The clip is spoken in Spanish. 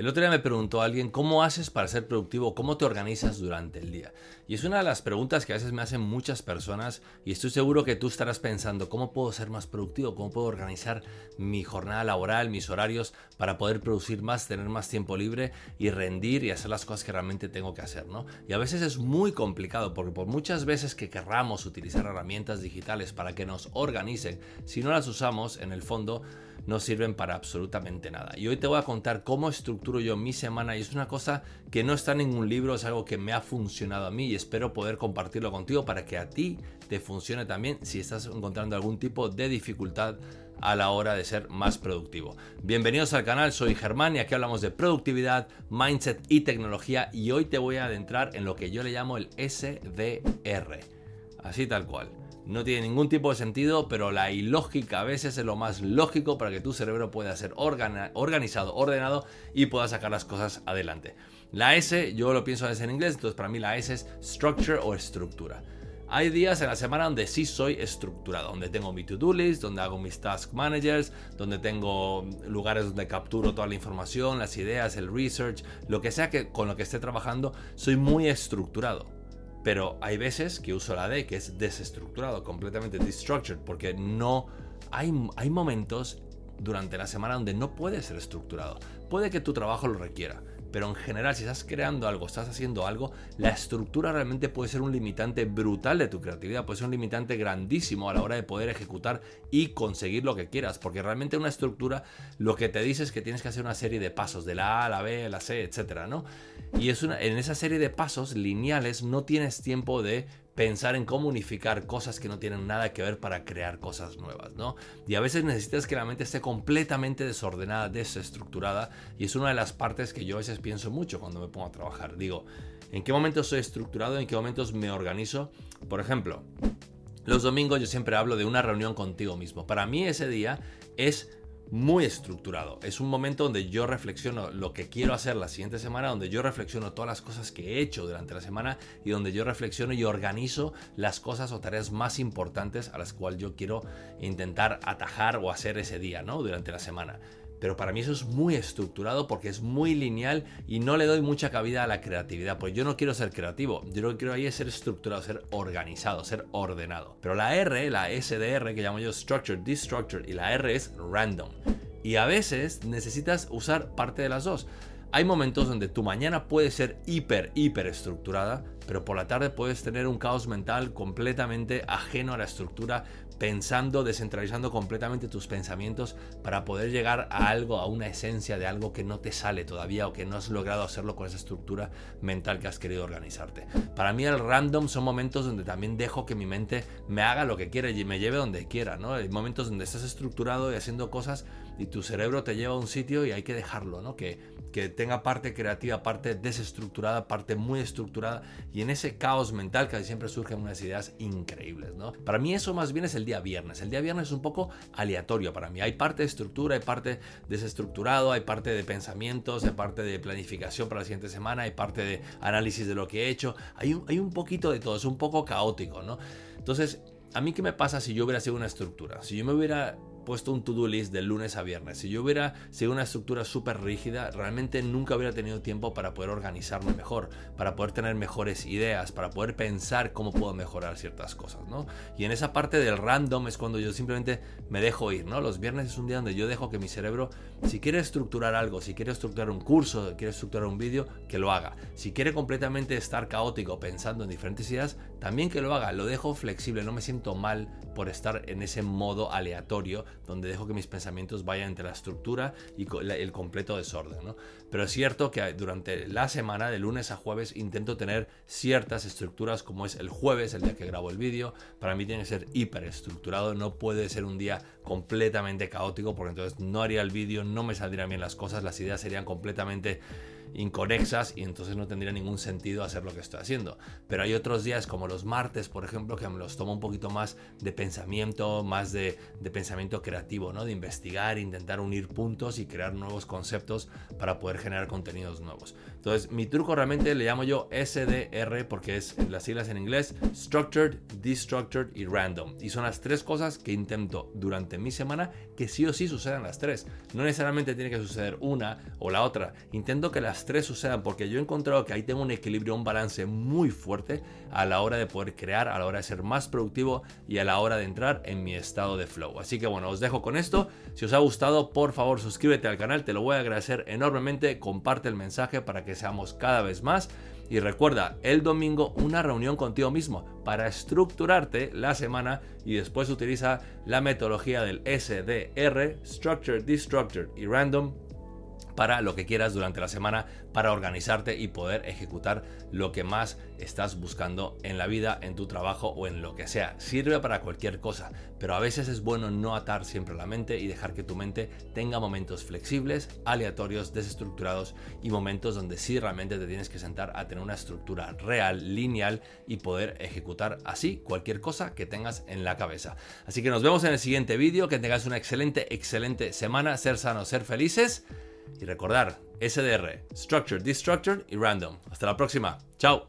El otro día me preguntó alguien, ¿cómo haces para ser productivo? ¿Cómo te organizas durante el día? Y es una de las preguntas que a veces me hacen muchas personas y estoy seguro que tú estarás pensando, ¿cómo puedo ser más productivo? ¿Cómo puedo organizar mi jornada laboral, mis horarios para poder producir más, tener más tiempo libre y rendir y hacer las cosas que realmente tengo que hacer, ¿no? Y a veces es muy complicado porque por muchas veces que querramos utilizar herramientas digitales para que nos organicen, si no las usamos, en el fondo, no sirven para absolutamente nada. Y hoy te voy a contar cómo estructuro yo mi semana y es una cosa que no está en ningún libro, es algo que me ha funcionado a mí y espero poder compartirlo contigo para que a ti te funcione también si estás encontrando algún tipo de dificultad a la hora de ser más productivo. Bienvenidos al canal, soy Germán y aquí hablamos de productividad, mindset y tecnología y hoy te voy a adentrar en lo que yo le llamo el SDR. Así tal cual. No tiene ningún tipo de sentido, pero la ilógica a veces es lo más lógico para que tu cerebro pueda ser organizado, ordenado y pueda sacar las cosas adelante. La S, yo lo pienso a veces en inglés, entonces para mí la S es structure o estructura. Hay días en la semana donde sí soy estructurado, donde tengo mi to-do list, donde hago mis task managers, donde tengo lugares donde capturo toda la información, las ideas, el research, lo que sea que con lo que esté trabajando, soy muy estructurado. Pero hay veces que uso la D, que es desestructurado, completamente destructured, porque no hay, hay momentos durante la semana donde no puede ser estructurado. Puede que tu trabajo lo requiera, pero en general si estás creando algo, estás haciendo algo, la estructura realmente puede ser un limitante brutal de tu creatividad, puede ser un limitante grandísimo a la hora de poder ejecutar y conseguir lo que quieras, porque realmente una estructura lo que te dice es que tienes que hacer una serie de pasos, de la A a la B, a la C, etcétera, ¿no? Y es una, en esa serie de pasos lineales no tienes tiempo de pensar en cómo unificar cosas que no tienen nada que ver para crear cosas nuevas, ¿no? Y a veces necesitas que la mente esté completamente desordenada, desestructurada, y es una de las partes que yo a veces pienso mucho cuando me pongo a trabajar. Digo, ¿en qué momentos soy estructurado? ¿En qué momentos me organizo? Por ejemplo, los domingos yo siempre hablo de una reunión contigo mismo. Para mí ese día es muy estructurado. Es un momento donde yo reflexiono lo que quiero hacer la siguiente semana, donde yo reflexiono todas las cosas que he hecho durante la semana y donde yo reflexiono y organizo las cosas o tareas más importantes a las cuales yo quiero intentar atajar o hacer ese día, ¿no? Durante la semana. Pero para mí eso es muy estructurado porque es muy lineal y no le doy mucha cabida a la creatividad. Pues yo no quiero ser creativo. Yo lo que quiero ahí es ser estructurado, ser organizado, ser ordenado. Pero la R, la SDR, que llamo yo Structured, Destructured, y la R es Random. Y a veces necesitas usar parte de las dos. Hay momentos donde tu mañana puede ser hiper, hiper estructurada, pero por la tarde puedes tener un caos mental completamente ajeno a la estructura, pensando, descentralizando completamente tus pensamientos para poder llegar a algo, a una esencia de algo que no te sale todavía o que no has logrado hacerlo con esa estructura mental que has querido organizarte. Para mí el random son momentos donde también dejo que mi mente me haga lo que quiera y me lleve donde quiera, ¿no? Hay momentos donde estás estructurado y haciendo cosas y tu cerebro te lleva a un sitio y hay que dejarlo, ¿no? Que, que tenga parte creativa, parte desestructurada, parte muy estructurada y en ese caos mental casi siempre surgen unas ideas increíbles, ¿no? Para mí eso más bien es el día viernes. El día viernes es un poco aleatorio para mí. Hay parte de estructura, hay parte desestructurado, hay parte de pensamientos, hay parte de planificación para la siguiente semana, hay parte de análisis de lo que he hecho. Hay un, hay un poquito de todo, es un poco caótico, ¿no? Entonces, ¿a mí qué me pasa si yo hubiera sido una estructura? Si yo me hubiera puesto un to-do list de lunes a viernes. Si yo hubiera sido una estructura súper rígida, realmente nunca hubiera tenido tiempo para poder organizarme mejor, para poder tener mejores ideas, para poder pensar cómo puedo mejorar ciertas cosas, ¿no? Y en esa parte del random es cuando yo simplemente me dejo ir, ¿no? Los viernes es un día donde yo dejo que mi cerebro, si quiere estructurar algo, si quiere estructurar un curso, quiere estructurar un vídeo, que lo haga. Si quiere completamente estar caótico pensando en diferentes ideas, también que lo haga. Lo dejo flexible, no me siento mal por estar en ese modo aleatorio donde dejo que mis pensamientos vayan entre la estructura y el completo desorden. Pero es cierto que durante la semana, de lunes a jueves, intento tener ciertas estructuras, como es el jueves, el día que grabo el vídeo. Para mí tiene que ser hiper estructurado, no puede ser un día completamente caótico, porque entonces no haría el vídeo, no me saldrían bien las cosas, las ideas serían completamente inconexas y entonces no tendría ningún sentido hacer lo que estoy haciendo. Pero hay otros días como los martes, por ejemplo, que me los tomo un poquito más de pensamiento, más de, de pensamiento creativo, ¿no? De investigar, intentar unir puntos y crear nuevos conceptos para poder generar contenidos nuevos. Entonces, mi truco realmente le llamo yo SDR porque es las siglas en inglés, Structured, Destructured y Random. Y son las tres cosas que intento durante mi semana que sí o sí sucedan las tres. No necesariamente tiene que suceder una o la otra. Intento que las tres sucedan porque yo he encontrado que ahí tengo un equilibrio, un balance muy fuerte a la hora de poder crear, a la hora de ser más productivo y a la hora de entrar en mi estado de flow. Así que bueno, os dejo con esto. Si os ha gustado, por favor suscríbete al canal, te lo voy a agradecer enormemente. Comparte el mensaje para que seamos cada vez más. Y recuerda, el domingo una reunión contigo mismo para estructurarte la semana y después utiliza la metodología del SDR, Structured, Destructured y Random para lo que quieras durante la semana, para organizarte y poder ejecutar lo que más estás buscando en la vida, en tu trabajo o en lo que sea. Sirve para cualquier cosa, pero a veces es bueno no atar siempre la mente y dejar que tu mente tenga momentos flexibles, aleatorios, desestructurados y momentos donde sí realmente te tienes que sentar a tener una estructura real, lineal y poder ejecutar así cualquier cosa que tengas en la cabeza. Así que nos vemos en el siguiente vídeo, que tengas una excelente, excelente semana, ser sanos, ser felices. Y recordar, SDR, Structured, Destructured y Random. Hasta la próxima. Chao.